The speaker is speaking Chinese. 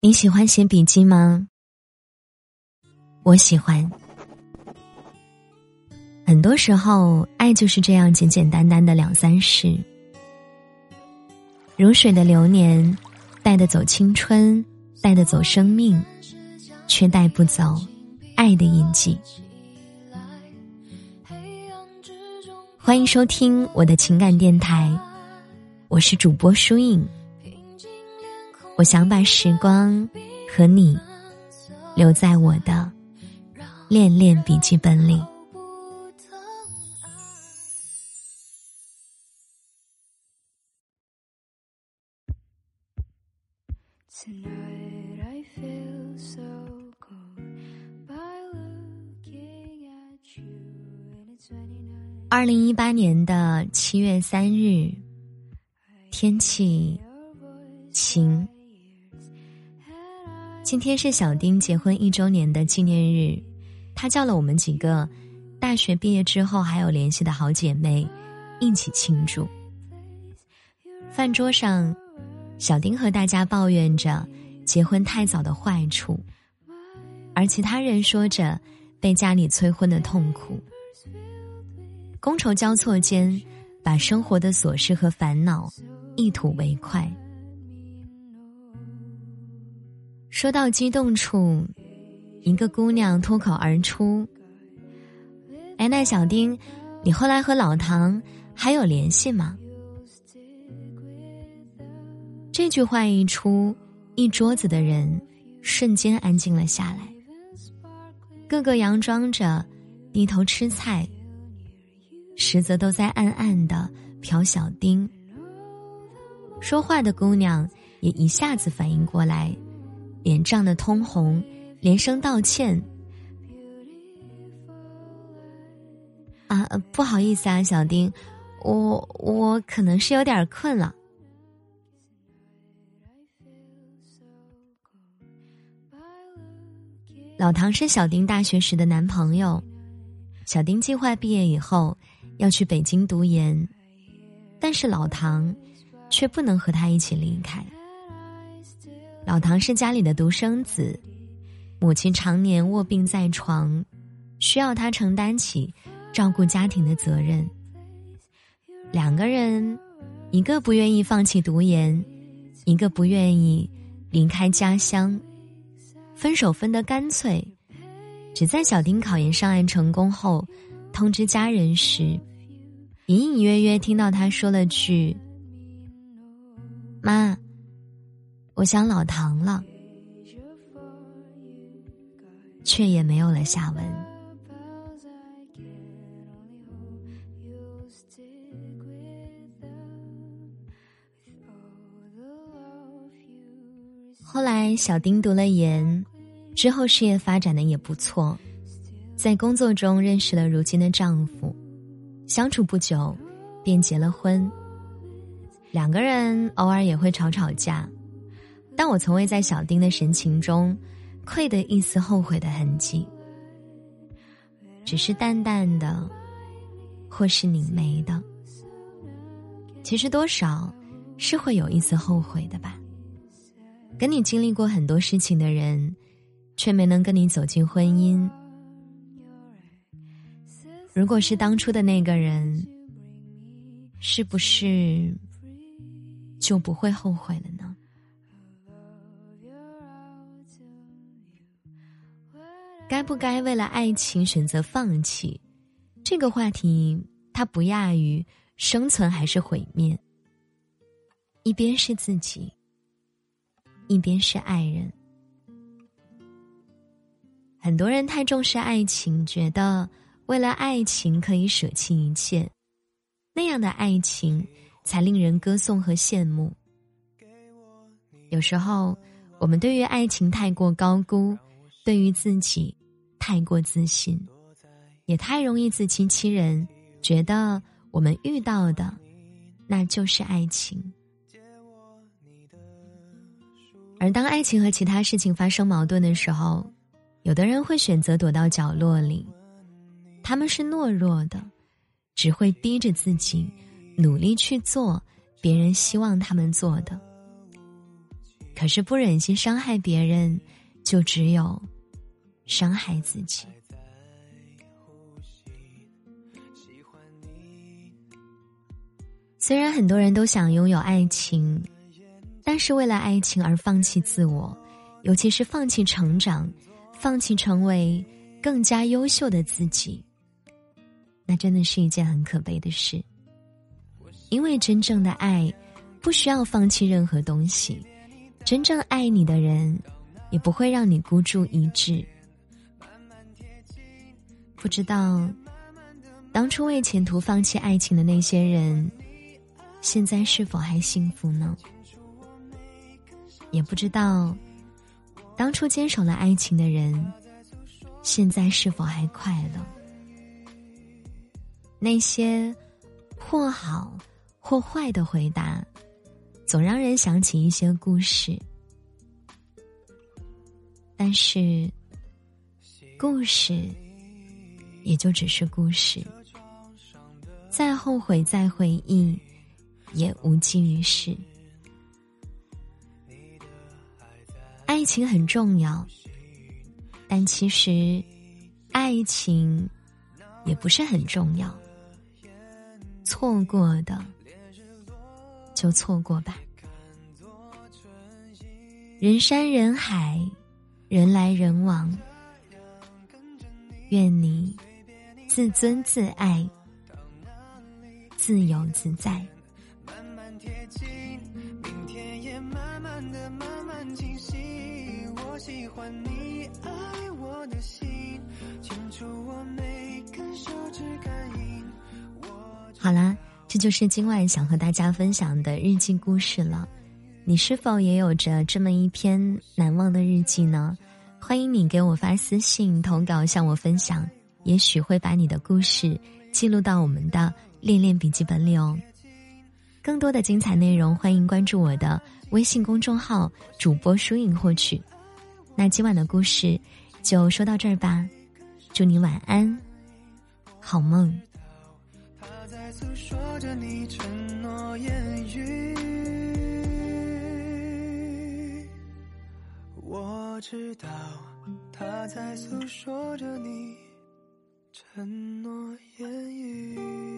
你喜欢写笔记吗？我喜欢。很多时候，爱就是这样简简单单的两三事。如水的流年，带得走青春，带得走生命，却带不走爱的印记。欢迎收听我的情感电台，我是主播舒影。我想把时光和你留在我的恋恋笔记本里。二零一八年的七月三日，天气晴。今天是小丁结婚一周年的纪念日，他叫了我们几个大学毕业之后还有联系的好姐妹一起庆祝。饭桌上，小丁和大家抱怨着结婚太早的坏处，而其他人说着被家里催婚的痛苦。觥筹交错间，把生活的琐事和烦恼一吐为快。说到激动处，一个姑娘脱口而出：“哎，那小丁，你后来和老唐还有联系吗？”这句话一出，一桌子的人瞬间安静了下来，个个佯装着低头吃菜，实则都在暗暗的瞟小丁。说话的姑娘也一下子反应过来。脸涨得通红，连声道歉。啊，不好意思啊，小丁，我我可能是有点困了。老唐是小丁大学时的男朋友，小丁计划毕业以后要去北京读研，但是老唐却不能和他一起离开。老唐是家里的独生子，母亲常年卧病在床，需要他承担起照顾家庭的责任。两个人，一个不愿意放弃读研，一个不愿意离开家乡，分手分得干脆。只在小丁考研上岸成功后，通知家人时，隐隐约约听到他说了句：“妈。”我想老唐了，却也没有了下文。后来，小丁读了研，之后事业发展的也不错，在工作中认识了如今的丈夫，相处不久，便结了婚。两个人偶尔也会吵吵架。但我从未在小丁的神情中窥得一丝后悔的痕迹，只是淡淡的，或是拧眉的。其实多少是会有一丝后悔的吧。跟你经历过很多事情的人，却没能跟你走进婚姻。如果是当初的那个人，是不是就不会后悔了呢？该不该为了爱情选择放弃？这个话题，它不亚于生存还是毁灭。一边是自己，一边是爱人。很多人太重视爱情，觉得为了爱情可以舍弃一切，那样的爱情才令人歌颂和羡慕。有时候，我们对于爱情太过高估，对于自己。太过自信，也太容易自欺欺人，觉得我们遇到的那就是爱情。而当爱情和其他事情发生矛盾的时候，有的人会选择躲到角落里，他们是懦弱的，只会逼着自己努力去做别人希望他们做的。可是不忍心伤害别人，就只有伤害自己。虽然很多人都想拥有爱情，但是为了爱情而放弃自我，尤其是放弃成长，放弃成为更加优秀的自己，那真的是一件很可悲的事。因为真正的爱，不需要放弃任何东西，真正爱你的人，也不会让你孤注一掷。不知道，当初为前途放弃爱情的那些人。现在是否还幸福呢？也不知道，当初坚守了爱情的人，现在是否还快乐？那些或好或坏的回答，总让人想起一些故事。但是，故事也就只是故事，再后悔，再回忆。也无济于事。爱情很重要，但其实，爱情也不是很重要。错过的，就错过吧。人山人海，人来人往。愿你自尊自爱，自由自在。慢慢贴近，明天也慢慢的慢慢清晰。我喜欢你爱我的心，牵住我每根手指感应。好啦，这就是今晚想和大家分享的日记故事了。你是否也有着这么一篇难忘的日记呢？欢迎你给我发私信投稿向我分享，也许会把你的故事记录到我们的恋恋笔记本里哦。更多的精彩内容，欢迎关注我的微信公众号主播书影获取。那今晚的故事就说到这儿吧，祝你晚安，好梦。他在诉说着你承诺言语，我知道他在诉说着你承诺言语。